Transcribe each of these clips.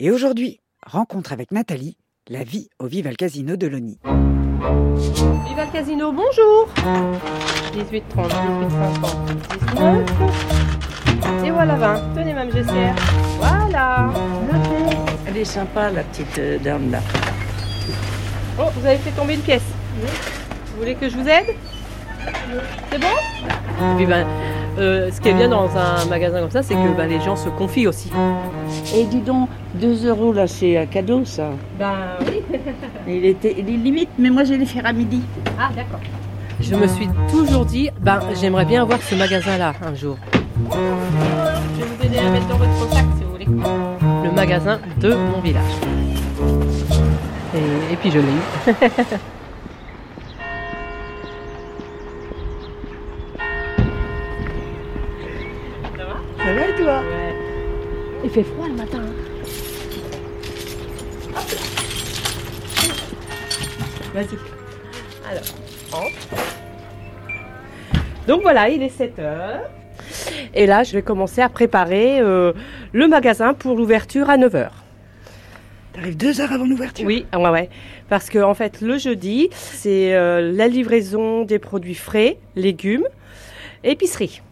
Et aujourd'hui, rencontre avec Nathalie, la vie au Vival Casino de Loni. Viva le casino, bonjour 18, 30, 18, 50, 19. Et voilà 20. Tenez, Mme Gessière. Voilà. Elle est sympa, la petite euh, dame là. Oh, vous avez fait tomber une pièce. Vous voulez que je vous aide? C'est bon? Puis ben, euh, ce qui est bien dans un magasin comme ça, c'est que ben, les gens se confient aussi. Et dis donc, 2 euros là, c'est un cadeau ça. Ben oui. Il, était, il est limite, mais moi je vais les faire à midi. Ah, d'accord. Je me suis toujours dit, ben, j'aimerais bien avoir ce magasin-là un jour. Je vais vous aider à mettre dans votre sac si vous voulez. Le magasin de mon village. Et, et puis je l'ai eu. Ouais. Il fait froid le matin. hein. Vas-y. Alors, entre. Donc voilà, il est 7 heures. Et là, je vais commencer à préparer euh, le magasin pour l'ouverture à 9 heures. T'arrives deux heures avant l'ouverture? Oui, ouais, ouais. Parce que en fait, le jeudi, c'est euh, la livraison des produits frais, légumes, épicerie.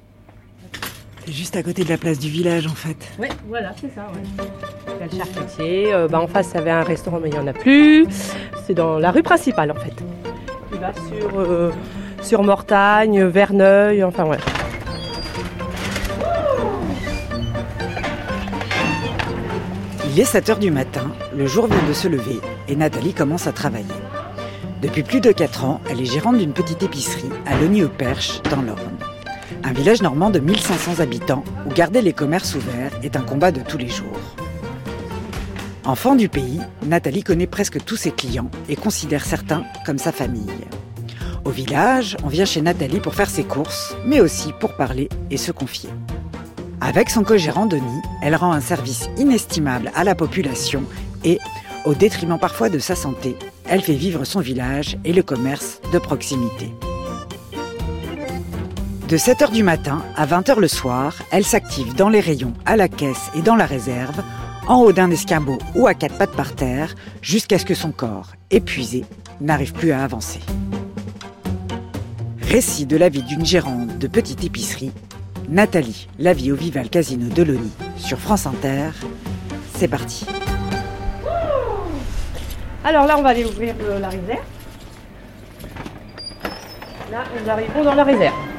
C'est juste à côté de la place du village en fait. Oui, voilà, c'est ça. Il y a le charcutier. euh, bah, en face, il y avait un restaurant, mais il n'y en a plus. C'est dans la rue principale, en fait. Tu vas sur, euh, sur Mortagne, Verneuil, enfin, ouais. Il est 7 heures du matin, le jour vient de se lever et Nathalie commence à travailler. Depuis plus de 4 ans, elle est gérante d'une petite épicerie à Logny-au-Perche, dans l'Orne. Un village normand de 1500 habitants où garder les commerces ouverts est un combat de tous les jours. Enfant du pays, Nathalie connaît presque tous ses clients et considère certains comme sa famille. Au village, on vient chez Nathalie pour faire ses courses, mais aussi pour parler et se confier. Avec son co-gérant Denis, elle rend un service inestimable à la population et, au détriment parfois de sa santé, elle fait vivre son village et le commerce de proximité. De 7h du matin à 20h le soir, elle s'active dans les rayons, à la caisse et dans la réserve, en haut d'un escabeau ou à quatre pattes par terre, jusqu'à ce que son corps, épuisé, n'arrive plus à avancer. Récit de la vie d'une gérante de petite épicerie, Nathalie, la vie au Vival Casino de Loni, sur France Inter. C'est parti. Alors là, on va aller ouvrir euh, la réserve. Là, nous arrivons dans la réserve.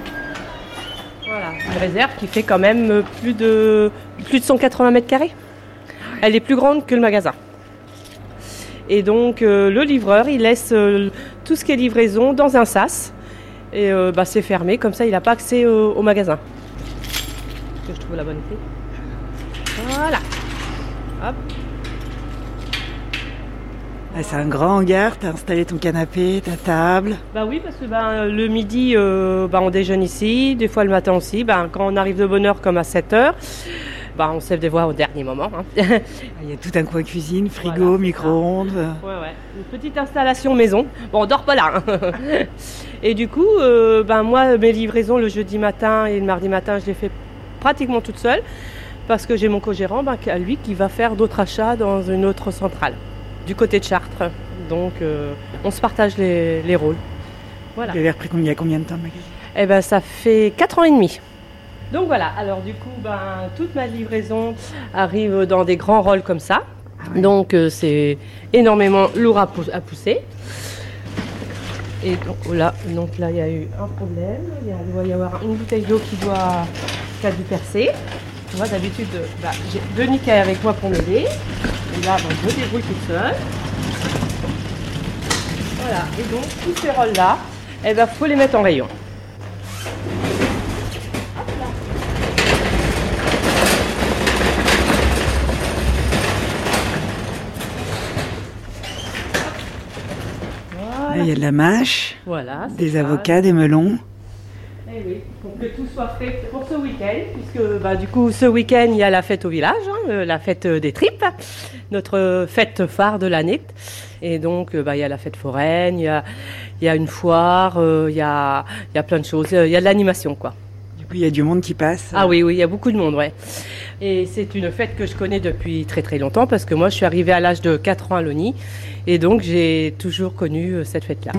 Voilà, une réserve qui fait quand même plus de, plus de 180 mètres carrés. Elle est plus grande que le magasin. Et donc, euh, le livreur, il laisse euh, tout ce qui est livraison dans un sas. Et euh, bah, c'est fermé, comme ça, il n'a pas accès au, au magasin. Que je trouve la bonne clé? Voilà. Hop. Ah, c'est un grand hangar, t'as installé ton canapé, ta table. Bah oui, parce que ben, le midi, euh, bah, on déjeune ici, des fois le matin aussi. Ben, quand on arrive de bonne heure, comme à 7 heures, bah, on se lève des voix au dernier moment. hein. ouais, Il y a tout un coin cuisine, frigo, Voilà, micro-ondes. ouais. Une petite installation maison. Bon, on dort pas là. hein. et du coup, euh, moi, mes livraisons le jeudi matin et le mardi matin, je les fais pratiquement toute seule. Parce que j'ai mon co-gérant, à lui, qui va faire d'autres achats dans une autre centrale, du côté de Chartres. Donc, euh, on se partage les, les rôles. Voilà. Tu avais repris combien, il y a combien de temps, Magali Eh ben, ça fait 4 ans et demi. Donc voilà, alors du coup, ben, toute ma livraison arrive dans des grands rôles comme ça. Donc euh, c'est énormément lourd à, pou- à pousser. Et donc oh là, donc là, il y a eu un problème. Il, y a- il doit y avoir une bouteille d'eau qui doit qui a dû percer. Tu vois, d'habitude, euh, bah, j'ai Denis qui est avec moi pour m'aider. Et là, ben, je me débrouille toute seule. Voilà, et donc tous ces rôles-là, eh ben, faut les mettre en rayon. Il y a de la mâche, Voilà. des avocats, des melons. Oui, pour que tout soit fait pour ce week-end, puisque bah, du coup ce week-end il y a la fête au village, hein, euh, la fête euh, des tripes, notre fête phare de l'année. Et donc euh, bah, il y a la fête foraine, il y a, il y a une foire, euh, il y, a, il y a plein de choses, il y a de l'animation quoi. Du coup, il y a du monde qui passe. Ah oui, oui, il y a beaucoup de monde, ouais. Et c'est une fête que je connais depuis très très longtemps parce que moi je suis arrivée à l'âge de 4 ans à Loni et donc j'ai toujours connu cette fête-là.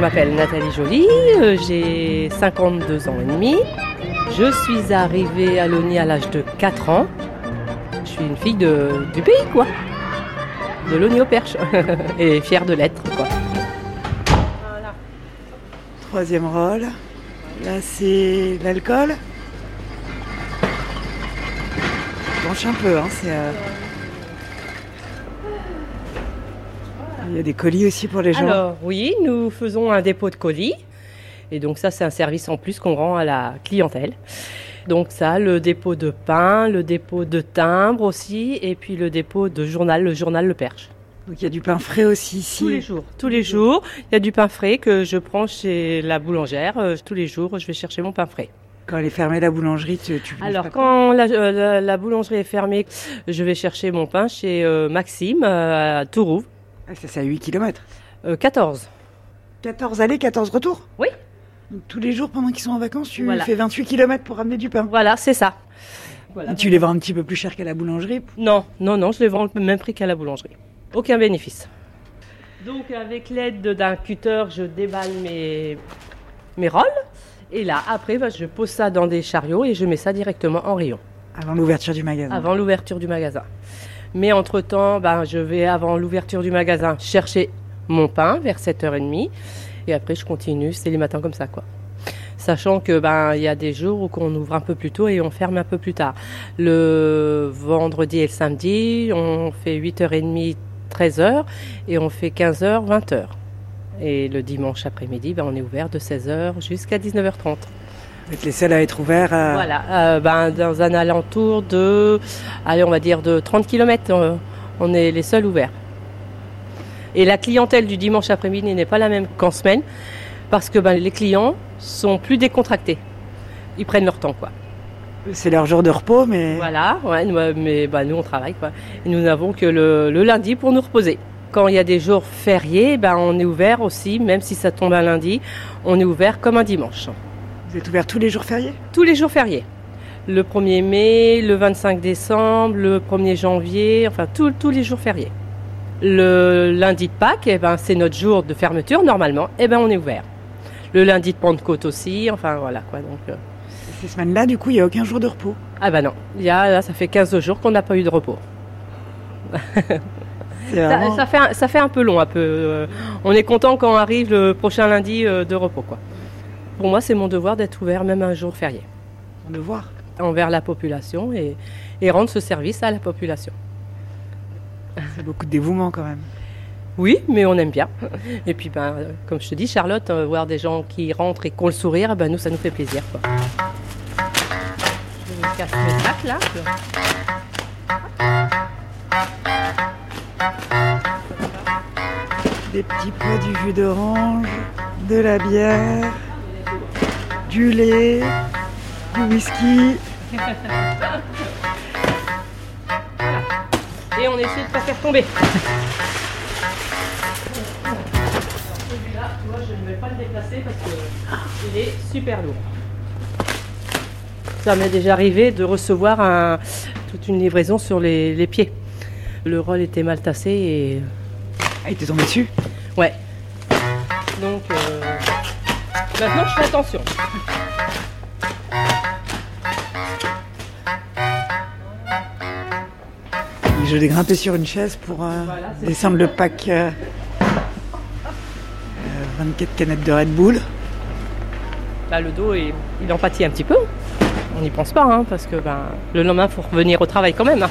Je m'appelle Nathalie Joly, euh, j'ai 52 ans et demi. Je suis arrivée à Loni à l'âge de 4 ans. Je suis une fille de, du pays, quoi. De Loni au Perche. et fière de l'être, quoi. Troisième rôle. Là, c'est l'alcool. Penche un peu, hein, c'est. euh, Il y a des colis aussi pour les gens. Alors oui, nous faisons un dépôt de colis. Et donc ça, c'est un service en plus qu'on rend à la clientèle. Donc ça, le dépôt de pain, le dépôt de timbre aussi, et puis le dépôt de journal, le journal Le Perche. Donc il y a du pain frais aussi ici. Tous les jours. Tous les jours, il y a du pain frais que je prends chez la boulangère. Euh, Tous les jours, je vais chercher mon pain frais. Quand elle est fermée la boulangerie, tu, tu Alors quand la, euh, la- la boulangerie est fermée, je vais chercher mon pain chez euh, Maxime euh, à Tourouvre, Ah, ça, c'est à 8 km. euh, 14. 14 allées, 14 retours Oui. Donc, tous les jours pendant qu'ils sont en vacances, tu Voilà. fais 28 km pour ramener du pain. Voilà, c'est ça. Voilà. Tu les vends un petit peu plus cher qu'à la boulangerie. Non, non, non, je les vends le même prix qu'à la boulangerie. Aucun bénéfice. Donc avec l'aide d'un cutter, je déballe mes, mes rolls. Et là, après, bah, je pose ça dans des chariots et je mets ça directement en rayon, Avant l'ouverture du magasin. avant l'ouverture du magasin. Mais entre-temps, bah, je vais, avant l'ouverture du magasin, chercher mon pain vers 7h30. Et après, je continue, c'est les matins comme ça, quoi. Sachant que ben il y a des jours où on ouvre un peu plus tôt et on ferme un peu plus tard. Le vendredi et le samedi, on fait 8h30, 13h et on fait 15h, 20h. Et le dimanche après-midi, ben, on est ouvert de 16h jusqu'à 19h30. Vous êtes les seuls à être ouverts. à- Voilà, euh, ben, dans un alentour de, allez, on va dire de 30 km, on est les seuls ouverts. Et la clientèle du dimanche après-midi n'est pas la même qu'en semaine, parce que ben, les clients sont plus décontractés. Ils prennent leur temps, quoi. C'est leur jour de repos, mais Voilà, ouais, euh, mais bah, nous on travaille quoi. Et nous n'avons que le, le lundi pour nous reposer. Quand il y a des jours fériés, ben, on est ouvert aussi, même si ça tombe un lundi, on est ouvert comme un dimanche. Vous êtes ouverts tous les jours fériés Tous les jours fériés. Le 1er mai, le 25 décembre, le 1er janvier, enfin tous- tous les jours fériés. Le lundi de Pâques, eh ben, c'est notre jour de fermeture normalement, et ben, on est ouvert. Le lundi de Pentecôte aussi, enfin voilà quoi. Donc, euh, Ces semaines-là, du coup, il n'y a aucun jour de repos. ah ben non, il y a, là, ça fait 15 jours qu'on n'a pas eu de repos. Ça, fait, un- ça fait un peu long, un peu. euh, on est content quand arrive le prochain lundi euh, de repos, quoi. Pour moi, c'est mon devoir d'être ouvert même un jour férié de voir. envers la population et, et rendre ce service à la population. C'est beaucoup de dévouement quand même. Oui, mais on aime bien. Et puis, ben, comme je te dis, Charlotte, euh, voir des gens qui rentrent et qui ont le sourire, ben, nous, ça nous fait plaisir. Quoi. Je me casse mes sacs là. Des petits pots, du jus d'orange, de la bière, du lait, du whisky. Et on essaie de ne pas faire tomber. Celui-là, tu vois, je ne vais pas le déplacer parce qu'il est super lourd. Ça m'est déjà arrivé de recevoir un- toute une livraison sur les, les pieds. Le rôle était mal tassé et. Ah, il t'est tombé dessus? Ouais. Donc, euh, maintenant je fais attention. Je l'ai grimpé sur une chaise pour euh, Voilà, descendre le pack. euh, euh, 24 canettes de Red Bull. Bah, le dos, il, il en pâtit un petit peu. On n'y pense pas, hein, parce que ben, le lendemain, il faut revenir au travail quand même. hein.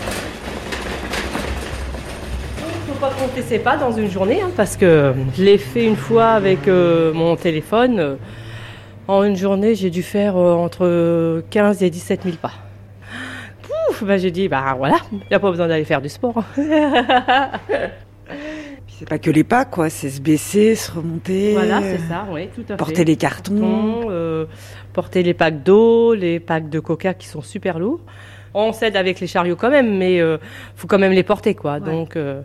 Il ne faut pas compter ses pas dans une journée, hein, parce que je l'ai fait une fois avec euh, mon téléphone. Euh, En une journée, j'ai dû faire euh, entre 15 et 17 000 pas. Pouf, bah, j'ai dit, bah voilà, il n'y a pas besoin d'aller faire du sport. C'est pas que les pas, quoi. C'est se baisser, se remonter. voilà, euh, c'est ça, oui, tout à fait. Porter les cartons. euh, porter les packs d'eau, les packs de coca qui sont super lourds. On s'aide avec les chariots quand même, mais il faut quand même les porter, quoi. Ouais. Donc, euh,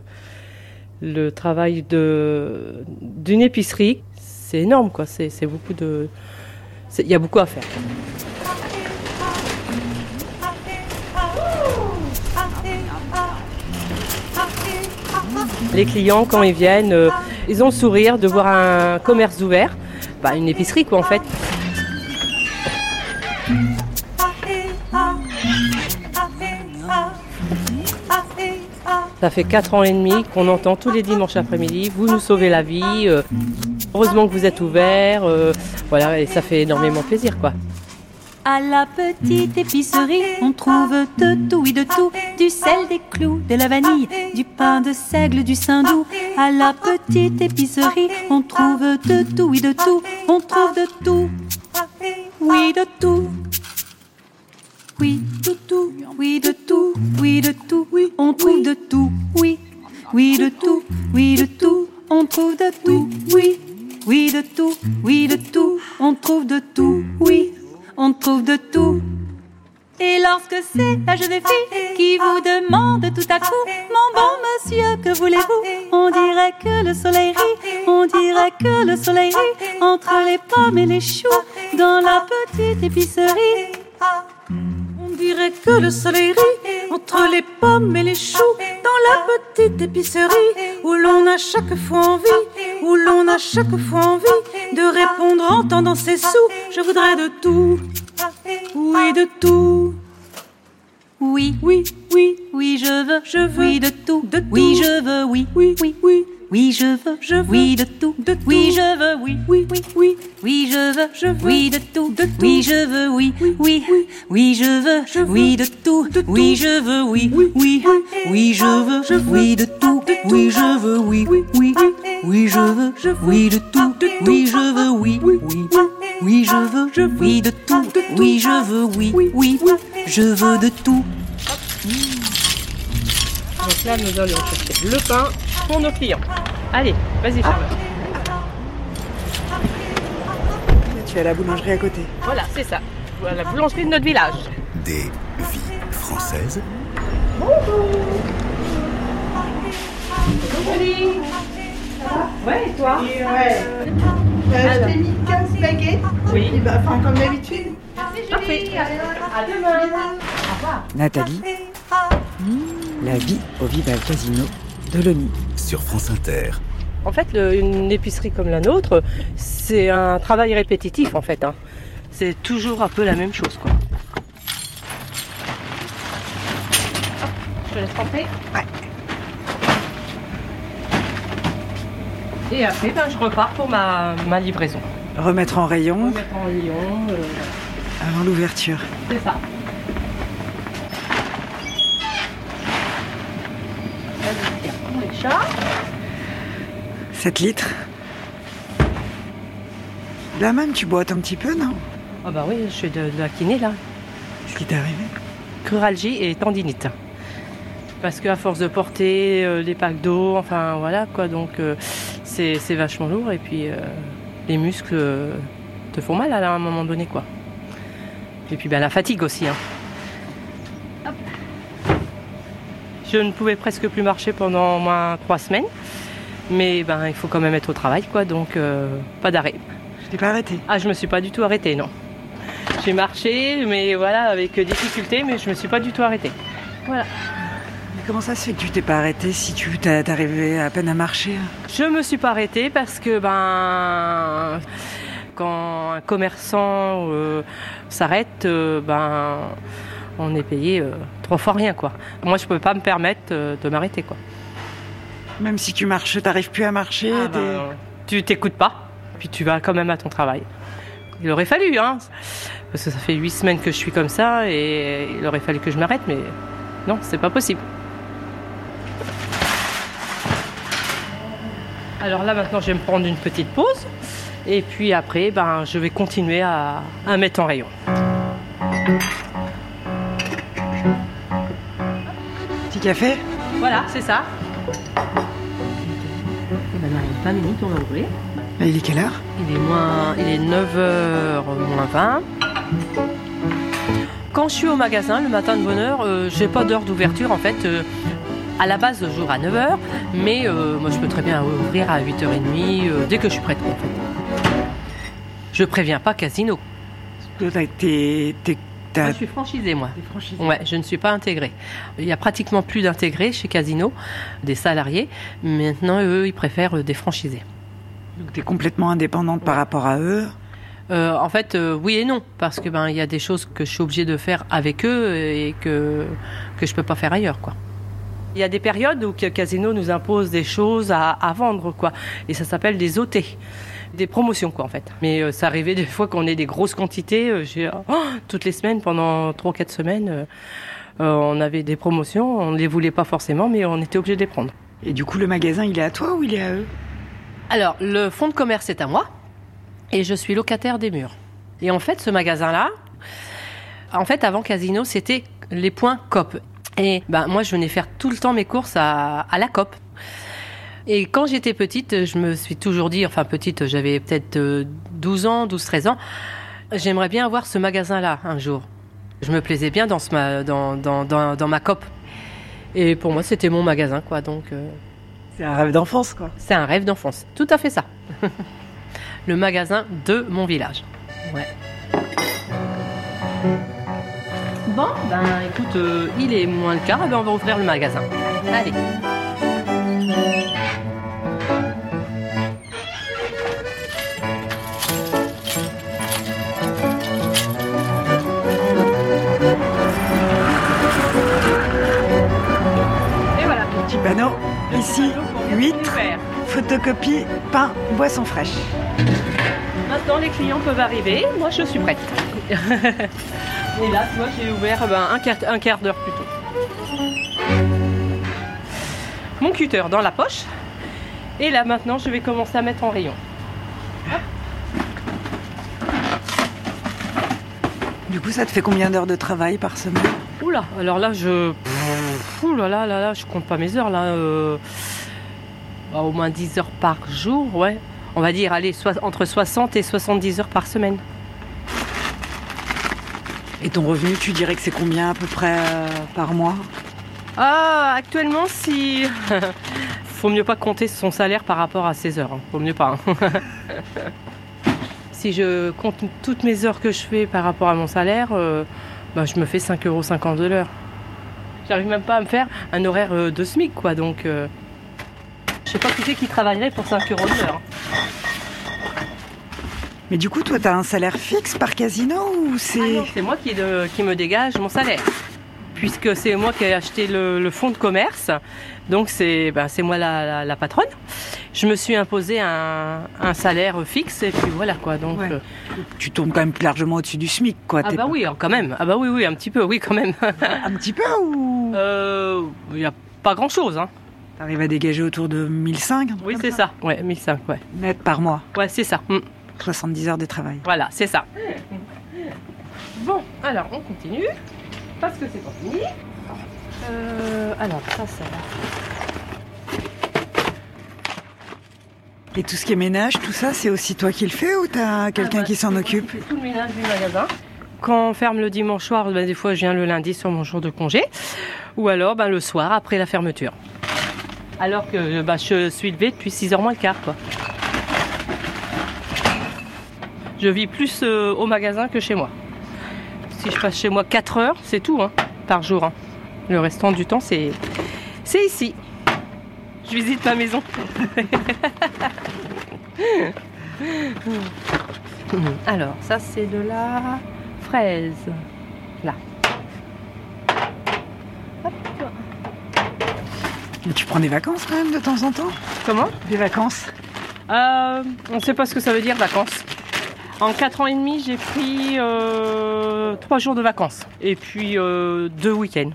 le travail d'une épicerie, c'est énorme, quoi. C'est beaucoup de il y a beaucoup à faire. Les clients, quand ils viennent, euh, ils ont le sourire de voir un commerce ouvert, bah, une épicerie quoi en fait. Ça fait 4 ans et demi qu'on entend tous les dimanches après-midi, vous nous sauvez la vie, euh, heureusement que vous êtes ouverts, euh, voilà, et ça fait énormément plaisir quoi. À la petite épicerie, on trouve de tout, oui de tout, du sel, des clous, de la vanille, du pain de seigle, du saindoux. À la petite épicerie, on trouve de tout, oui de tout, on trouve de tout, oui de tout. Oui, de tout, oui de tout, oui de tout, oui, on trouve de tout, oui, oui de tout, oui de tout, on trouve de tout, oui, oui de tout, oui de tout, on trouve de tout, oui on trouve de tout. Et lorsque c'est la jeune fille qui vous demande tout à coup, mon bon monsieur, que voulez-vous On dirait que le soleil rit, on dirait que le soleil rit entre les pommes et les choux dans la petite épicerie. Dirait que le soleil rit entre les pommes et les choux dans la petite épicerie où l'on a chaque fois envie, où l'on a chaque fois envie de répondre en tendant ses sous. Je voudrais de tout, oui de tout. Oui, oui, oui, oui, je veux, je veux, oui de tout, de tout. Oui, je veux, oui, oui, oui, oui. Oui, je veux, je veux, oui de tout, de tout. Oui, je veux, oui, oui, oui, oui. Oui, je veux, je veux, oui de tout, de tout. Oui, je veux, oui, oui, oui. Oui, je veux, je oui de tout, de Oui, je veux, oui, oui, oui. Oui, je veux, je oui de tout. Oui, je veux, oui, oui, oui. Oui, je veux, je oui de tout. Oui, je veux, oui, oui, oui. Oui, je veux, je oui de tout. Oui, je veux, oui, oui. Je veux de tout. Donc là, nous allons chercher le pain pour nos clients. Allez, vas-y, Charlotte. Tu es à la boulangerie à côté. Voilà, c'est ça. Voilà la boulangerie de notre village. Des vies françaises. Bonjour. Bonjour, Ouais, et toi Ouais. Euh, je t'ai mis 15 baguettes. Oui. Et bah, enfin, comme d'habitude. Parfait. À demain. Au revoir. Nathalie, la vie au Viva Casino de l'ONU. Sur France Inter. En fait, le- une épicerie comme la nôtre, c'est un travail répétitif en fait. hein. C'est toujours un peu la même chose. Quoi. Hop, Je te laisse rentrer. Ouais. Et après, ben, je repars pour ma, ma livraison. Remettre en rayon Remettre en rayon, euh, avant l'ouverture. c'est ça. Vas-y, tiens, prends les chats. 7 litres. Là même, tu boites un petit peu, non? Ah bah oui, je suis de, de la kiné là. Ce qui t'est arrivé cruralgie et tendinite. Parce qu'à force de porter euh, des packs d'eau, enfin voilà quoi, donc euh, c'est c'est vachement lourd et puis euh, les muscles euh, te font mal à un moment donné quoi. Et puis ben, la fatigue aussi. hein. Hop. Je ne pouvais presque plus marcher pendant au moins trois semaines, mais ben il faut quand même être au travail quoi, donc euh, pas d'arrêt. Je t'ai pas arrêté. Ah, je me suis pas du tout arrêtée, non. J'ai marché, mais voilà, avec difficulté, mais je me suis pas du tout arrêtée. Voilà. Mais comment ça se fait que tu t'es pas arrêté si tu t'arrivais à peine à marcher? Je me suis pas arrêtée parce que, ben, quand un commerçant euh, s'arrête, euh, ben, on est payé euh, trois fois rien, quoi. Moi, je peux pas me permettre euh, de m'arrêter, quoi. Même si tu marches, t'arrives plus à marcher Ah, t'es- ben, tu t'écoutes pas, puis tu vas quand même à ton travail. Il aurait fallu, hein, parce que ça fait huit semaines que je suis comme ça, et il aurait fallu que je m'arrête, mais non, c'est pas possible. Alors là, maintenant, je vais me prendre une petite pause, et puis après, ben, je vais continuer à, à mettre en rayon. Café Voilà, c'est ça. Et maintenant, dans 20 minutes, on va ouvrir. Il est quelle heure? Il est, moins, il est 9h moins 20. Quand je suis au magasin le matin de bonne heure, euh, j'ai pas d'heure d'ouverture en fait. euh, à la base, j'ouvre à 9h, mais euh, moi je peux très bien ouvrir à 8h30 euh, dès que je suis prête en fait. Je préviens pas Casino. T'es- t'es- Moi, je suis franchisée, moi. franchisé. Ouais, je ne suis pas intégrée. Il y a pratiquement plus d'intégrés chez Casino, des salariés. Maintenant, eux, ils préfèrent euh, des franchisés. Donc t'es complètement indépendante par rapport à eux? Euh, en fait, euh, oui et non, parce que ben il y a des choses que je suis obligée de faire avec eux et que que je peux pas faire ailleurs, quoi. Il y a des périodes où Casino nous impose des choses à, à vendre, quoi, et ça s'appelle des OT, des promotions, quoi, en fait. Mais euh, ça arrivait des fois qu'on ait des grosses quantités. euh, j'ai oh, toutes les semaines, pendant trois quatre semaines, euh, on avait des promotions. On ne les voulait pas forcément, mais on était obligé de les prendre. Et du coup, le magasin, il est à toi ou il est à eux? Alors, le fonds de commerce est à moi et je suis locataire des murs. Et en fait, ce magasin-là, en fait, avant Casino, c'était les points COP. Et ben, moi, je venais faire tout le temps mes courses à, à la COP. Et quand j'étais petite, je me suis toujours dit, enfin petite, j'avais peut-être euh, 12 ans, 12-13 ans, j'aimerais bien avoir ce magasin-là un jour. Je me plaisais bien dans, ce ma, dans, dans, dans, dans ma COP. Et pour moi, c'était mon magasin, quoi. Donc, euh, C'est un rêve d'enfance, quoi. c'est un rêve d'enfance. Tout à fait ça. le magasin de mon village. Ouais. Bon, ben écoute, euh, il est moins le quart, eh ben, on va ouvrir le magasin. Allez. Petit panneau. Ici, huîtres, photocopie, pain, boisson fraîche. Maintenant, les clients peuvent arriver. Moi, je suis prête. Et là, moi, j'ai ouvert ben, un quart, un quart d'heure plus tôt. Mon cutter dans la poche. Et là, maintenant, je vais commencer à mettre en rayon. Du coup, ça te fait combien d'heures de travail par semaine? Oula, alors là, je. Oula, là, là, là, je compte pas mes heures, là. euh, bah, au moins 10 heures par jour, ouais. On va dire, allez, entre 60 et 70 heures par semaine. Et ton revenu, tu dirais que c'est combien à peu près euh, par mois? Ah, actuellement, si. Faut mieux pas compter son salaire par rapport à ses heures. hein. Faut mieux pas. hein. si je compte toutes mes heures que je fais par rapport à mon salaire, euh, bah, je me fais 5,50 euros de l'heure. J'arrive même pas à me faire un horaire euh, de SMIC, quoi. Donc, euh, je sais pas qui c'est qui travaillerait pour 5 euros de l'heure. Mais du coup, toi, t'as un salaire fixe par casino ou c'est... Ah non, c'est moi qui, de- qui me dégage mon salaire. Puisque c'est moi qui ai acheté le, le fonds de commerce, donc c'est ben, c'est moi la, la- la patronne. Je me suis imposé un, un salaire fixe et puis voilà quoi. Donc Ouais. euh, Tu tombes quand même largement au-dessus du SMIC, quoi. ah bah pas- oui, quand même. Ah bah oui oui un petit peu oui quand même. Un petit peu ou? Euh, Il y a pas grand chose hein. T'arrives à dégager autour de 1005 un truc Oui c'est ça. Ouais 1005 ouais. Net par mois. Ouais c'est ça. Mm. 70 heures de travail. Voilà c'est ça. Bon alors on continue parce que c'est pas fini. Euh, alors ça ça va. Et tout ce qui est ménage, tout ça, c'est aussi toi qui le fais ou t'as quelqu'un Ah bah, qui s'en moi occupe fais tout le ménage du magasin. Quand on ferme le dimanche soir, ben, des fois je viens le lundi sur mon jour de congé. Ou alors ben, le soir après la fermeture. Alors que ben, je suis levée depuis 6h moins le quart. Quoi. Je vis plus euh, au magasin que chez moi. Si je passe chez moi 4 heures, c'est tout hein, par jour. hein. Le restant du temps, c'est c'est ici. Je visite ma maison. Alors, ça c'est de la fraise. Là. Hop. Mais tu prends des vacances quand même de temps en temps? Comment? Des vacances? Euh, On ne sait pas ce que ça veut dire vacances. En 4 ans et demi, j'ai pris 3 jours de vacances. Et puis 2 week-ends.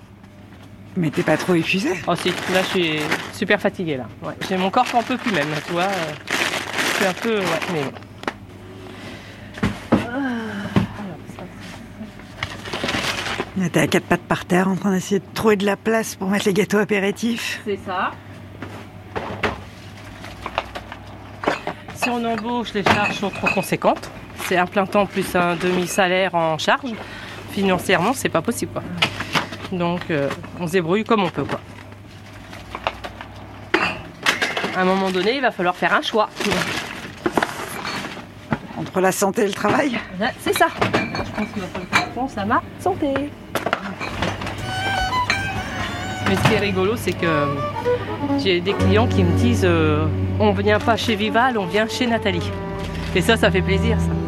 Mais t'es pas trop épuisé? Oh si, là je suis super fatiguée là. Ouais. J'ai mon corps qui en peut plus même, tu vois. euh, Je suis un peu... Ouais, mais bon. Ah, T'es à quatre pattes par terre en train d'essayer de trouver de la place pour mettre les gâteaux apéritifs. C'est ça. Si on embauche, les charges sont trop conséquentes. C'est un plein temps plus un demi-salaire en charge. Financièrement, c'est pas possible. Quoi. Donc, euh, on se débrouille comme on peut. Quoi. À un moment donné, il va falloir faire un choix. Entre la santé et le travail C'est ça. pense qu'il va le ça ma santé. Mais ce qui est rigolo, c'est que j'ai des clients qui me disent euh, on ne vient pas chez Vival, on vient chez Nathalie. Et ça, ça fait plaisir, ça.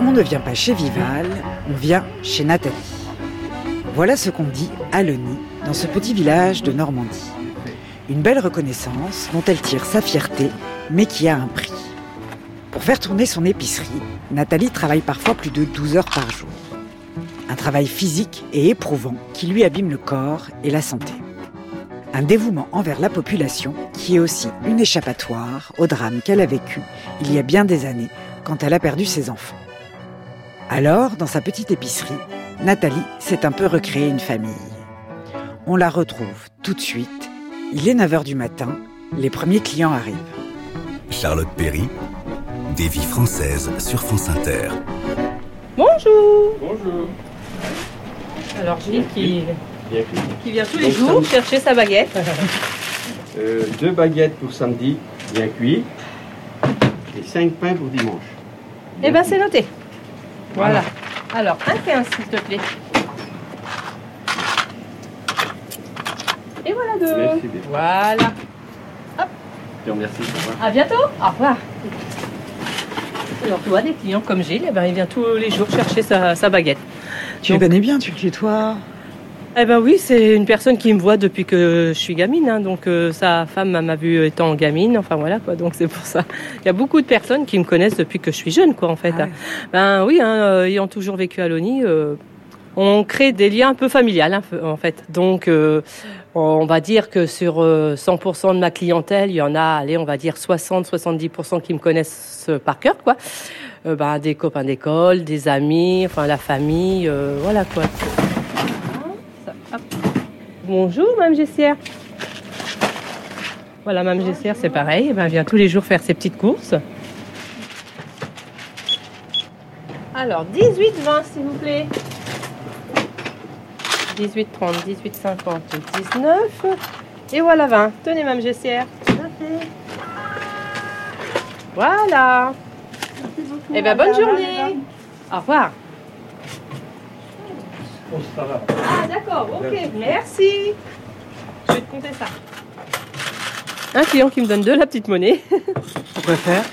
On ne vient pas chez Vival, on vient chez Nathalie. Voilà ce qu'on dit à Loni, dans ce petit village de Normandie. Une belle reconnaissance dont elle tire sa fierté, mais qui a un prix. Pour faire tourner son épicerie, Nathalie travaille parfois plus de 12 heures par jour. Un travail physique et éprouvant qui lui abîme le corps et la santé. Un dévouement envers la population qui est aussi une échappatoire au drame qu'elle a vécu il y a bien des années quand elle a perdu ses enfants. Alors, dans sa petite épicerie, Nathalie s'est un peu recréée une famille. On la retrouve tout de suite. Il est 9h du matin, les premiers clients arrivent. Charlotte Perry, des vies françaises sur France Inter. Bonjour Bonjour. Alors Gilles qui, Bien qui vient tous les Donc, jours chercher sa baguette. Euh, deux baguettes pour samedi, bien cuit. Et cinq pains pour dimanche. Eh ben c'est noté. Voilà. Alors, un 15 s'il te plaît. Et voilà deux. Merci bien. Voilà. Remercie. au revoir. À bientôt. Au revoir. Alors toi, des clients comme Gilles, eh ben, il vient tous les jours chercher sa, sa baguette. Tu Donc- le connais bien, tu le tutoies Eh ben oui, c'est une personne qui me voit depuis que je suis gamine, hein, donc euh, sa femme m'a vu étant gamine, enfin voilà quoi, donc c'est pour ça. Il y a beaucoup de personnes qui me connaissent depuis que je suis jeune, quoi, en fait. Ah. Ben oui, hein, euh, ayant toujours vécu à Loni, euh, on crée des liens un peu familiales, hein, en fait. Donc, on va dire que sur euh, 100% de ma clientèle, il y en a, allez, on va dire 60-70% qui me connaissent par cœur, quoi. Euh, ben, des copains d'école, des amis, enfin la famille, euh, voilà quoi. Bonjour, Mme Gessière. Voilà, Mme Gessière, c'est pareil. Eh ben, elle vient tous les jours faire ses petites courses. Alors, 18, 20, s'il vous plaît. 18, 30, 18, 50, 19. Et voilà 20. Tenez, Mme Gessière. Voilà. Eh bien, bonne journée. Au revoir. Ah, d'accord, ok, merci. Je vais te compter ça. Un client qui me donne de la petite monnaie. Pourquoi faire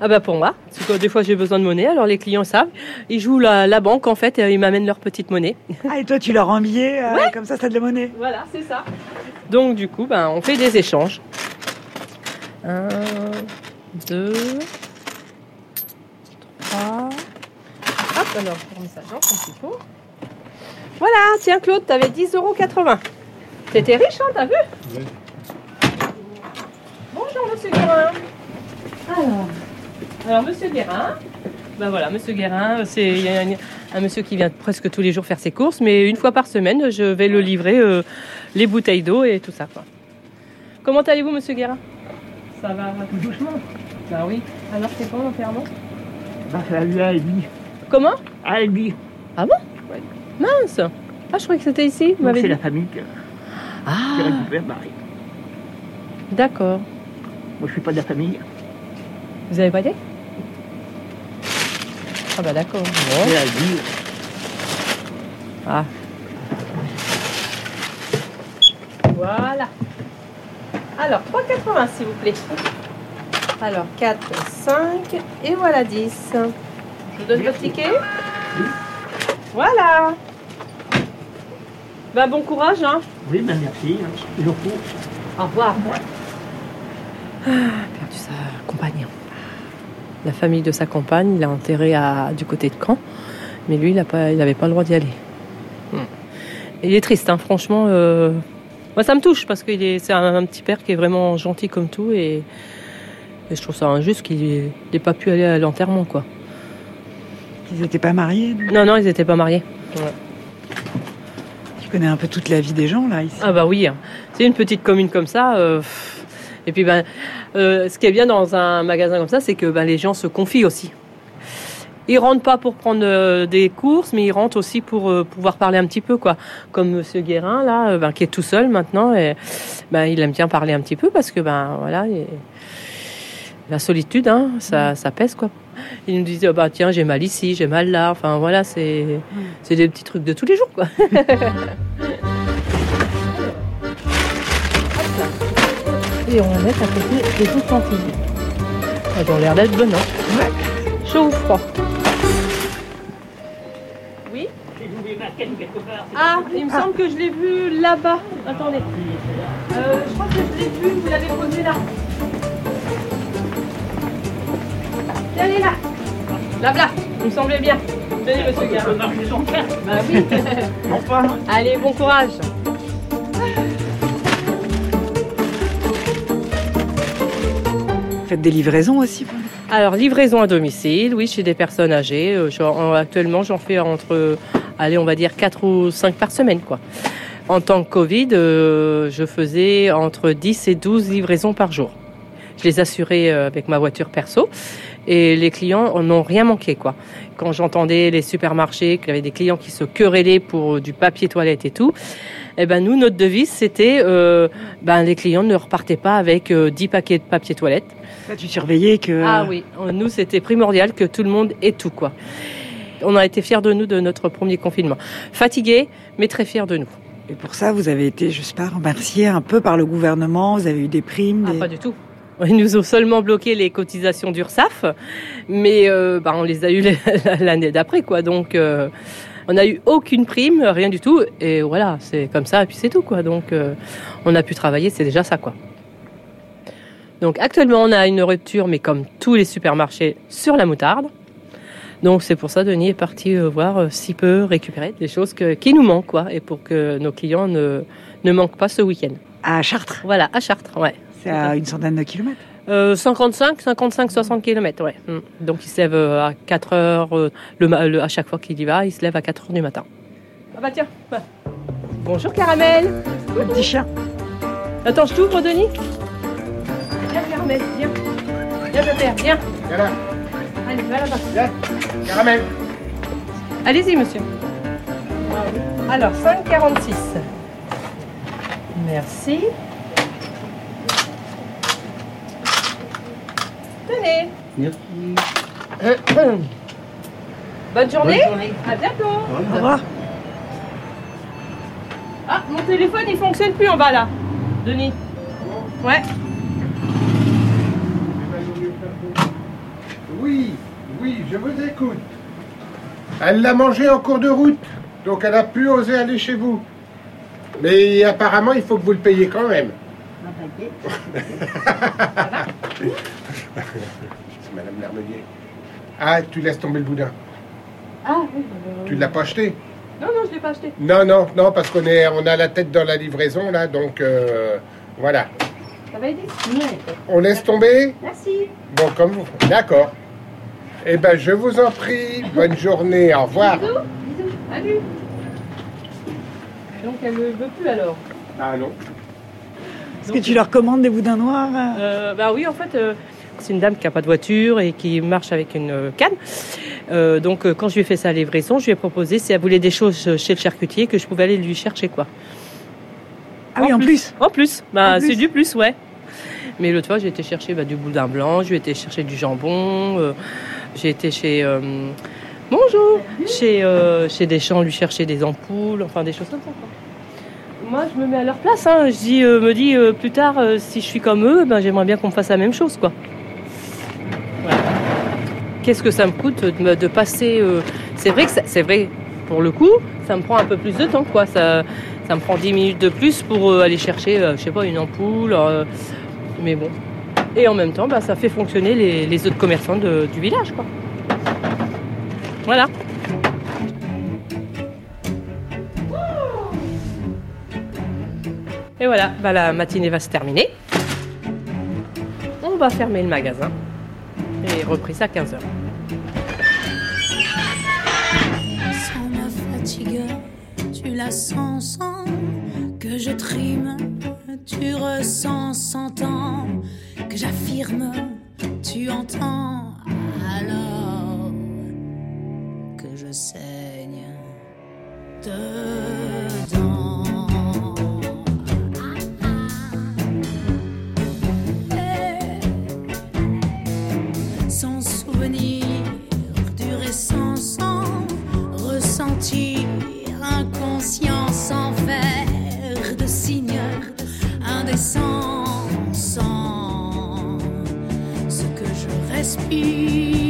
Ah bah pour moi, parce que des fois j'ai besoin de monnaie, alors les clients savent. Ils jouent la, la banque en fait et ils m'amènent leur petite monnaie. Ah, et toi, tu leur rends billet, euh, comme ça, ça de la monnaie. Voilà, c'est ça. Donc du coup, ben, on fait des échanges. Un, deux, trois. Hop, alors je remets ça dans son petit pot. Voilà, tiens Claude, t'avais 10,80 euros. T'étais riche, hein, t'as vu Oui. Bonjour Monsieur Guérin. Alors, alors Monsieur Guérin, ben voilà, Monsieur Guérin, c'est il y a un, un monsieur qui vient presque tous les jours faire ses courses, mais une fois par semaine, je vais le livrer euh, les bouteilles d'eau et tout ça. Quoi. Comment allez-vous, Monsieur Guérin? Ça va tout doucement. Ben oui. Alors c'est quand l'enterrement Bah, ça a eu à Albi. Comment? À Albi. Mince Ah, je croyais que c'était ici. Vous c'est la famille qui, Ah, récupère Marie. d'accord. Moi, je suis pas de la famille. Vous avez pas dit? Ah bah d'accord. Bon. C'est Albi. Ah. Voilà. Alors, 3,80 s'il vous plaît. Alors, 4, 5 et voilà 10. Je vous donne votre ticket Voilà. Bah, bon courage, hein. Oui, ben merci. pour. Au revoir. Ah, perdu sa compagne. La famille de sa compagne, il l'a enterré à, du côté de Caen. Mais lui, il n'avait pas le droit d'y aller. Et il est triste, hein, franchement. euh, Moi, ça me touche parce que c'est un, un petit père qui est vraiment gentil comme tout. Et, et je trouve ça injuste qu'il n'ait pas pu aller à l'enterrement, quoi. Ils n'étaient pas mariés. non Non, ils n'étaient pas mariés. Tu connais un peu toute la vie des gens, là, ici. Ah bah oui, hein. c'est une petite commune comme ça. euh, et puis ben, euh, ce qui est bien dans un magasin comme ça, c'est que ben, les gens se confient aussi. Ils rentrent pas pour prendre euh, des courses, mais ils rentrent aussi pour euh, pouvoir parler un petit peu, quoi. Comme Monsieur Guérin là, ben, qui est tout seul maintenant, et ben il aime bien parler un petit peu parce que ben voilà, la solitude, hein, ça, ça pèse quoi. Il nous disait, bah tiens, j'ai mal ici, j'ai mal là. Enfin voilà, c'est c'est des petits trucs de tous les jours, quoi. Et on va mettre à côté des autres lentilles. Elles ont l'air d'être bonnes, hein Chaud ou froid? Oui Ah, il me semble que je l'ai vu là-bas. Attendez. Euh, je crois que je l'ai vu, vous l'avez posé là. Elle est là. Là, là, il me semblait bien. Venez, monsieur Garin. Bah oui. Allez, bon courage. Faites des livraisons aussi vous Alors, livraison à domicile, oui, chez des personnes âgées. Euh, actuellement, j'en fais entre, allez, on va dire 4 ou 5 par semaine, quoi. En temps que Covid, euh, je faisais entre 10 et 12 livraisons par jour. Je les assurais euh, avec ma voiture perso et les clients n'ont rien manqué, quoi. Quand j'entendais les supermarchés, qu'il y avait des clients qui se querellaient pour euh, du papier toilette et tout, eh ben nous, notre devise, c'était, euh, ben les clients ne repartaient pas avec euh, 10 paquets de papier toilette. Là, tu surveillais que. Ah oui, nous c'était primordial que tout le monde ait tout quoi. On a été fiers de nous de notre premier confinement. Fatigués, mais très fiers de nous. Et pour ça, vous avez été, je sais pas, remercié un peu par le gouvernement. Vous avez eu des primes. Ah, pas du tout. Ils nous ont seulement bloqué les cotisations d'URSSAF, mais euh, bah, on les a eu l'année d'après quoi. Donc euh, on n'a eu aucune prime, rien du tout. Et voilà, c'est comme ça et puis c'est tout quoi. Donc euh, on a pu travailler, c'est déjà ça quoi. Donc actuellement on a une rupture, mais comme tous les supermarchés, sur la moutarde. Donc c'est pour ça Denis est parti voir s'il peut récupérer des choses que- qui nous manquent quoi, et pour que nos clients ne, ne manquent pas ce week-end. À Chartres, Voilà, à Chartres, ouais. C'est à une centaine de kilomètres. Euh, 55, 55, 60 km, ouais. Mm. Donc il se lève euh, à 4 heures, euh, le, à chaque fois qu'il y va, il se lève à 4 heures du matin. Ah bah tiens, bah. bonjour Caramel. Le petit chien. Attends, je t'ouvre Denis Viens Caramel, viens. Viens Pépère, viens. Viens là, Allez, va là-bas. viens. Caramel. Allez-y monsieur. Alors, 5,46. Merci. Tenez. Merci. Bonne journée. Bonne journée. À bientôt. Au revoir. Ah, mon téléphone il fonctionne plus en bas là. Denis. Ouais. Oui, oui, je vous écoute. Elle l'a mangé en cours de route, donc elle a pu oser aller chez vous. Mais apparemment, il faut que vous le payiez quand même. C'est Madame Lermelier. Ah, tu laisses tomber le boudin. Ah oui. Tu ne l'as pas acheté? Non, non, je l'ai pas acheté. Non, non, non, parce qu'on est, on a la tête dans la livraison là, donc euh, voilà. Ça va aider On laisse tomber? Merci. Bon, comme vous. D'accord. Eh ben, je vous en prie. Bonne journée. Au revoir. Bisous. Bisous. Salut. Donc elle ne veut plus alors. Ah non. Est-ce que tu leur commandes des boudins noirs Euh, bah oui, en fait, euh, c'est une dame qui n'a pas de voiture et qui marche avec une euh, canne. Euh, donc, euh, quand je lui ai fait sa livraison, je lui ai proposé si elle voulait des choses chez le charcutier que je pouvais aller lui chercher quoi. Ah oui, en plus. En plus, bah, c'est du plus, ouais. Mais l'autre fois, j'ai été chercher bah, du boudin blanc, j'ai été chercher du jambon, euh, j'ai été chez. euh, bonjour Chez, chez Deschamps, lui chercher des ampoules, enfin des choses comme ça. quoi. Moi, je me mets à leur place. Hein. Je dis, euh, me dis euh, plus tard, euh, si je suis comme eux, ben, j'aimerais bien qu'on me fasse la même chose, quoi. Qu'est-ce que ça me coûte de, passer euh, C'est vrai que c'est vrai. Pour le coup, ça me prend un peu plus de temps, quoi. Ça, ça me prend 10 minutes de plus pour euh, aller chercher, euh, je sais pas, une ampoule. euh, mais bon. Et en même temps, bah, ça fait fonctionner les, autres commerçants du village, quoi. Voilà. Et voilà, bah, la matinée va se terminer. On va fermer le magasin et reprise à 15h. tu la sens sans que je trime, tu ressens, s'entends, que j'affirme, tu entends, alors que je saigne de. Je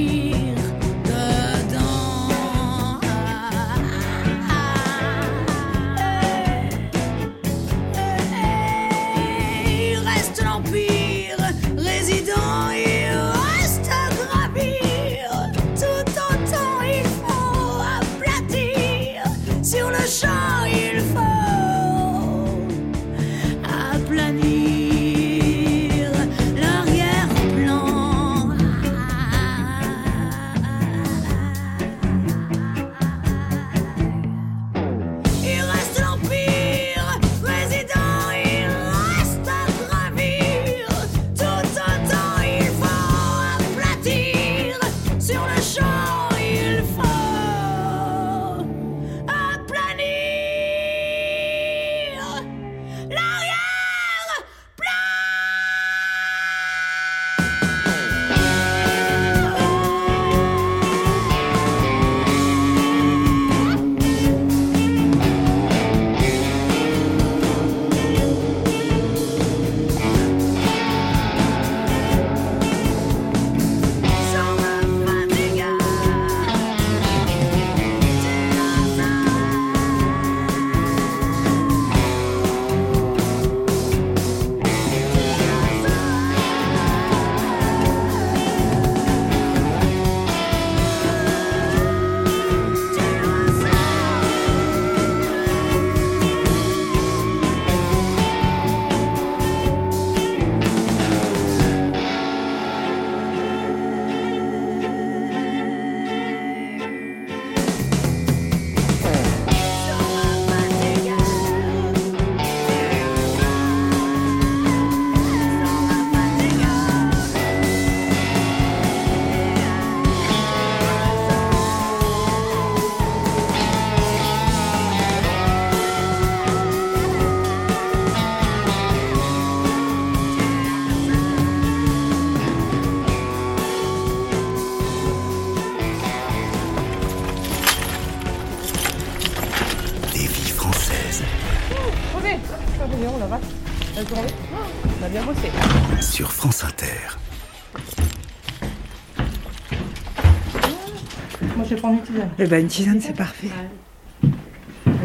Eh ben, une tisane, c'est parfait. Elle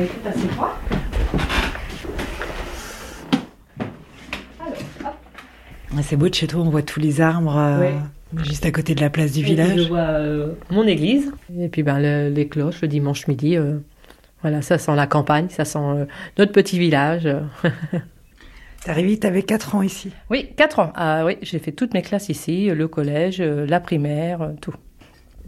est assez froid. Ah, C'est beau de chez toi, on voit tous les arbres euh, juste à côté de la place du Et puis, village. je vois euh, mon église. Et puis ben, le- les cloches le dimanche midi. euh, voilà, ça sent la campagne, ça sent notre petit village. T'es arrivé, t'avais 4 ans ici. Oui, 4 ans. Ah, oui, j'ai fait toutes mes classes ici, le collège, la primaire, tout.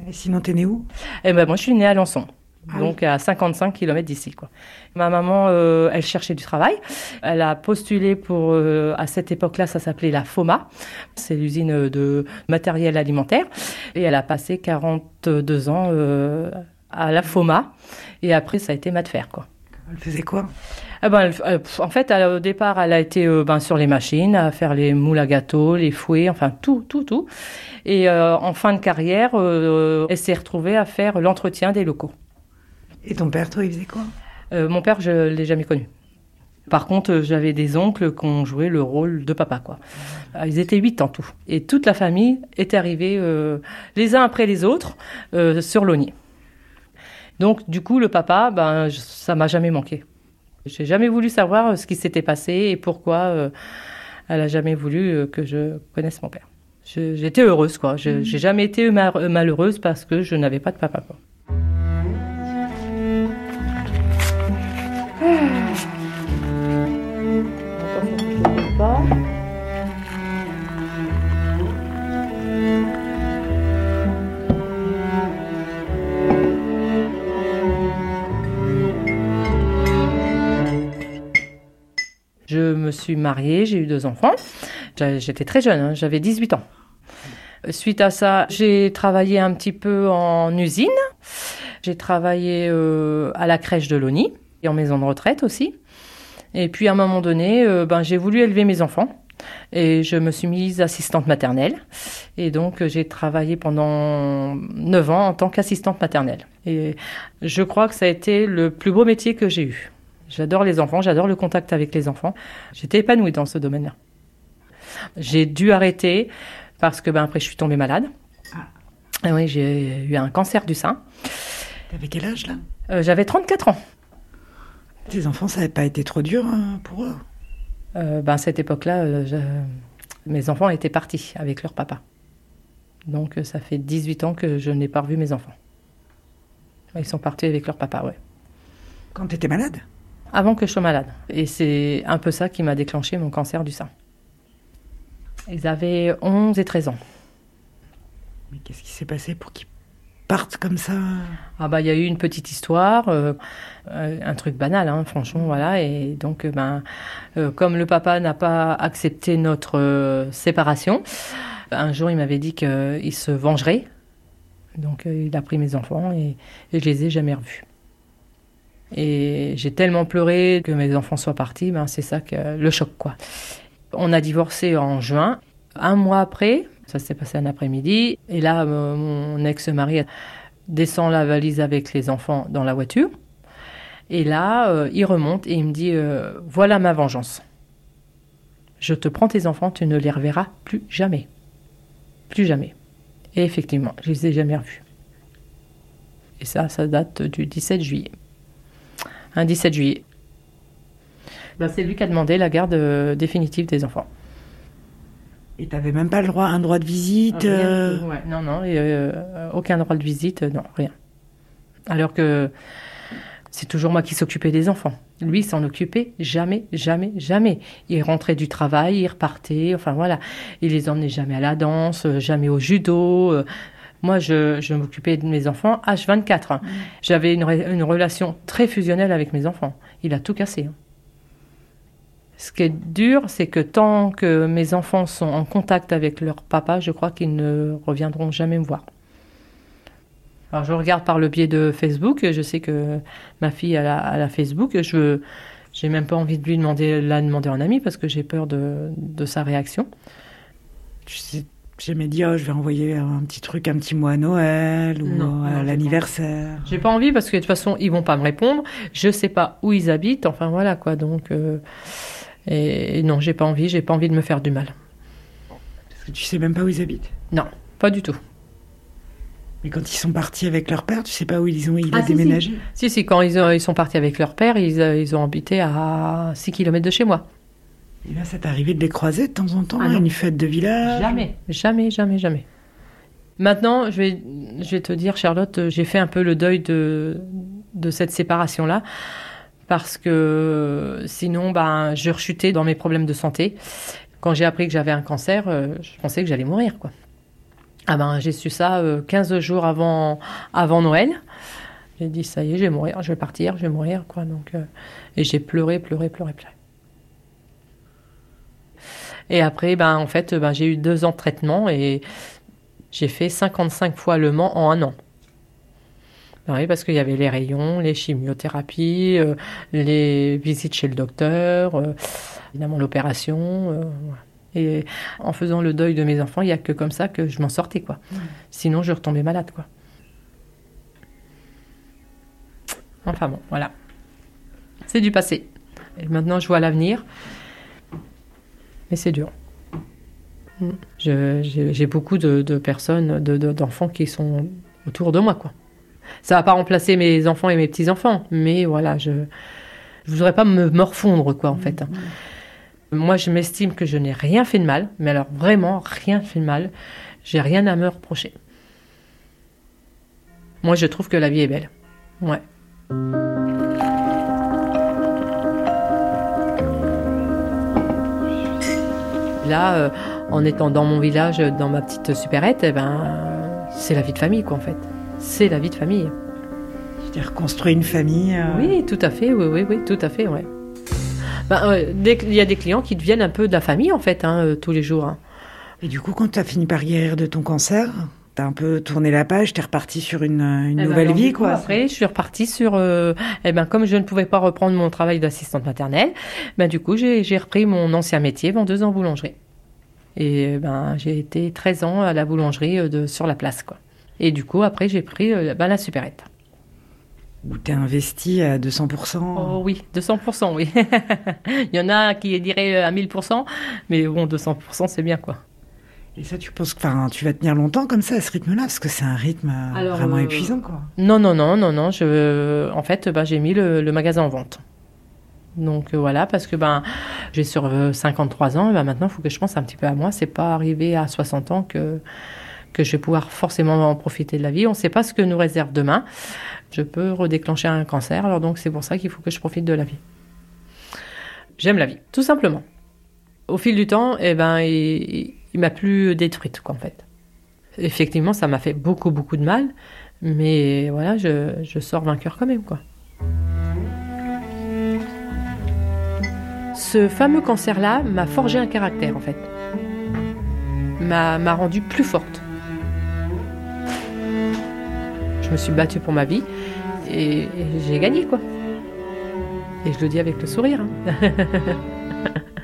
Et sinon, t'es né où? Et ben, moi, je suis née à Lançon. Ah donc à 55 km d'ici. Quoi. Ma maman, euh, elle cherchait du travail. Elle a postulé pour, euh, à cette époque-là, ça s'appelait la FOMA. C'est l'usine de matériel alimentaire. Et elle a passé 42 ans euh, à la FOMA. Et après, ça a été mat de fer. Quoi. Elle faisait quoi? Ah ben, elle- euh, en fait, elle, au départ, elle a été euh, ben, sur les machines, à faire les moules à gâteaux, les fouets, enfin tout, tout, tout. Et euh, en fin de carrière, euh, elle s'est retrouvée à faire l'entretien des locaux. Et ton père, toi, il faisait quoi? Euh, mon père, je l'ai jamais connu. Par contre, j'avais des oncles qui ont joué le rôle de papa, quoi. Ils étaient huit en tout. Et toute la famille est arrivée euh, les uns après les autres euh, sur l'Oni. Donc, du coup, le papa, ben, ça m'a jamais manqué. J'ai jamais voulu savoir euh, ce qui s'était passé et pourquoi euh, elle a jamais voulu euh, que je connaisse mon père. J'étais heureuse, quoi. Je- J'ai jamais été ma- malheureuse parce que je n'avais pas de papa, quoi. Je suis mariée, j'ai eu deux enfants. J'étais très jeune, hein, j'avais 18 ans. Suite à ça, j'ai travaillé un petit peu en usine. J'ai travaillé euh, à la crèche de Loni et en maison de retraite aussi. Et puis à un moment donné, euh, ben, j'ai voulu élever mes enfants. Et je me suis mise assistante maternelle. Et donc, j'ai travaillé pendant 9 ans en tant qu'assistante maternelle. Et je crois que ça a été le plus beau métier que j'ai eu. J'adore les enfants, j'adore le contact avec les enfants. J'étais épanouie dans ce domaine-là. J'ai dû arrêter parce que ben, après, je suis tombée malade. Ah oui, j'ai eu un cancer du sein. T'avais quel âge là? Euh, J'avais 34 ans. Tes enfants, ça n'avait pas été trop dur hein, pour eux? Euh, ben, à cette époque-là, euh, je- mes enfants étaient partis avec leur papa. Donc euh, ça fait 18 ans que je n'ai pas revu mes enfants. Ils sont partis avec leur papa, ouais. Quand t'étais malade? Avant que je sois malade. Et c'est un peu ça qui m'a déclenché mon cancer du sein. Ils avaient 11 et 13 ans. Mais qu'est-ce qui s'est passé pour qu'ils partent comme ça? Ah bah il y a eu une petite histoire, euh, euh, un truc banal, hein, franchement, voilà. Et donc, euh, ben, euh, comme le papa n'a pas accepté notre euh, séparation, un jour il m'avait dit qu'il se vengerait. Donc il a pris mes enfants et, et je les ai jamais revus. Et j'ai tellement pleuré que mes enfants soient partis, ben c'est ça que le choc quoi. On a divorcé en juin. Un mois après, ça s'est passé un après-midi, et là euh, mon ex-mari descend la valise avec les enfants dans la voiture. Et là, euh, il remonte et il me dit euh, Voilà ma vengeance. Je te prends tes enfants, tu ne les reverras plus jamais. Plus jamais. Et effectivement, je les ai jamais revus. Et ça, ça date du 17 juillet. Un 17 juillet. Ben, c'est lui qui a demandé la garde euh, définitive des enfants. Et t'avais même pas le droit, un droit de visite Rien euh, ouais. Non, non, et, euh, aucun droit de visite, non, rien. Alors que c'est toujours moi qui s'occupais des enfants. Lui, il s'en occupait jamais, jamais, jamais. Il rentrait du travail, il repartait, enfin voilà. Il les emmenait jamais à la danse, jamais au judo. Moi, je, je m'occupais de mes enfants H24. hein. J'avais une, re- une relation très fusionnelle avec mes enfants. Il a tout cassé. hein. Ce qui est dur, c'est que tant que mes enfants sont en contact avec leur papa, je crois qu'ils ne reviendront jamais me voir. Alors je regarde par le biais de Facebook, je sais que ma fille a la Facebook, je j'ai même pas envie de lui demander la demander en ami parce que j'ai peur de, de sa réaction. Tu sais, jamais dit, oh, je vais envoyer un petit truc, un petit mot à Noël ou Non, à l'anniversaire. J'ai pas envie parce que de toute façon ils vont pas me répondre, je sais pas où ils habitent, enfin voilà quoi donc euh, et, et non j'ai pas envie, j'ai pas envie de me faire du mal. Parce que tu sais même pas où ils habitent. Non, pas du tout. Mais quand ils sont partis avec leur père, tu sais pas où ils ont il Ah, si, déménagé Si, si, quand ils, ont- ils sont partis avec leur père, ils, euh, ils ont habité à 6 km de chez moi. Et là, ça t'est arrivé de les croiser de temps en temps Ah à une fête de village Jamais, jamais, jamais, jamais. Maintenant, je vais, je vais te dire, Charlotte, euh, j'ai fait un peu le deuil de, de cette séparation-là. Parce que sinon, ben, je rechutais dans mes problèmes de santé. Quand j'ai appris que j'avais un cancer, euh, je pensais que j'allais mourir, quoi. Ah ben, j'ai su ça euh, 15 jours avant, avant Noël. J'ai dit, ça y est, je vais mourir, je vais partir, je vais mourir, quoi. Donc, euh, et j'ai pleuré, pleuré, pleuré, pleuré. Et après, ben, en fait, ben, j'ai eu deux ans de traitement et j'ai fait 55 fois le Mans en un an. Ben oui, parce qu'il y avait les rayons, les chimiothérapies, euh, les visites chez le docteur, euh, évidemment l'opération. euh. Et en faisant le deuil de mes enfants, il n'y a que comme ça que je m'en sortais, quoi. Sinon, je retombais malade, quoi. Enfin bon, voilà. C'est du passé. Et maintenant, je vois l'avenir. Mais c'est dur. Mm. J'ai beaucoup de, de personnes, de- de- d'enfants qui sont autour de moi, quoi. Ça va pas remplacer mes enfants et mes petits-enfants, mais voilà, je ne voudrais pas me morfondre, quoi, en fait. hein. Moi, je m'estime que je n'ai rien fait de mal, mais alors vraiment rien fait de mal. J'ai rien à me reprocher. Moi, je trouve que la vie est belle. Ouais. Là, euh, en étant dans mon village, dans ma petite supérette, eh ben, c'est la vie de famille, quoi, en fait. C'est la vie de famille. Tu t'es reconstruit une famille euh, Oui, tout à fait, oui, oui, oui, tout à fait, ouais. Ben, euh, dès qu'il y a des clients qui deviennent un peu de la famille, en fait, hein, tous les jours. hein. Et du coup, quand tu as fini par guérir de ton cancer, T'as un peu tourné la page, t'es reparti sur une, une Eh ben, nouvelle alors, vie, coup, quoi. Après, je suis repartie sur. euh, eh ben, comme je ne pouvais pas reprendre mon travail d'assistante maternelle, ben, du coup, j'ai repris mon ancien métier, vendeuse en boulangerie. Et ben, j'ai été 13 ans à la boulangerie euh, de, sur la place, quoi. Et du coup, après, j'ai pris euh, ben, la supérette. Où t'es investi à 200%. Oh oui, 200%, oui. Il y en a qui diraient euh, à 1000%, mais bon, 200%, c'est bien, quoi. Et ça, tu penses que tu vas tenir longtemps comme ça, à ce rythme-là Parce que c'est un rythme euh, Alors, vraiment euh, épuisant, quoi. Non, non, non, non, non. Je, en fait, ben, j'ai mis le, le magasin en vente. Donc euh, voilà, parce que ben j'ai sur euh, 53 ans, et ben maintenant il faut que je pense un petit peu à moi. C'est pas arrivé à 60 ans que que je vais pouvoir forcément en profiter de la vie. On ne sait pas ce que nous réserve demain. Je peux redéclencher un cancer, alors donc c'est pour ça qu'il faut que je profite de la vie. J'aime la vie, tout simplement. Au fil du temps, eh ben il, il m'a plus détruite, quoi, en fait. Effectivement, ça m'a fait beaucoup, beaucoup de mal, mais voilà, je, sors vainqueur quand même, quoi. Ce fameux cancer-là m'a forgé un caractère, en fait. M'a m'a rendue plus forte. Je me suis battue pour ma vie et, et j'ai gagné, quoi. Et je le dis avec le sourire. hein.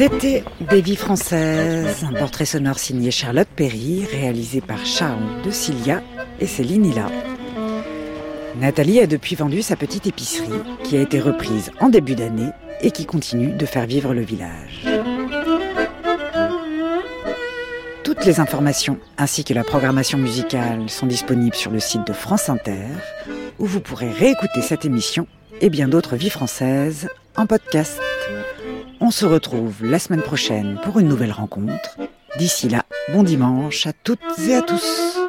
C'était Des vies françaises, un portrait sonore signé Charlotte Perry, réalisé par Charles de Cilia et Céline Hilla. Nathalie a depuis vendu sa petite épicerie, qui a été reprise en début d'année et qui continue de faire vivre le village. Toutes les informations ainsi que la programmation musicale sont disponibles sur le site de France Inter, où vous pourrez réécouter cette émission et bien d'autres vies françaises en podcast. On se retrouve la semaine prochaine pour une nouvelle rencontre. D'ici là, bon dimanche à toutes et à tous.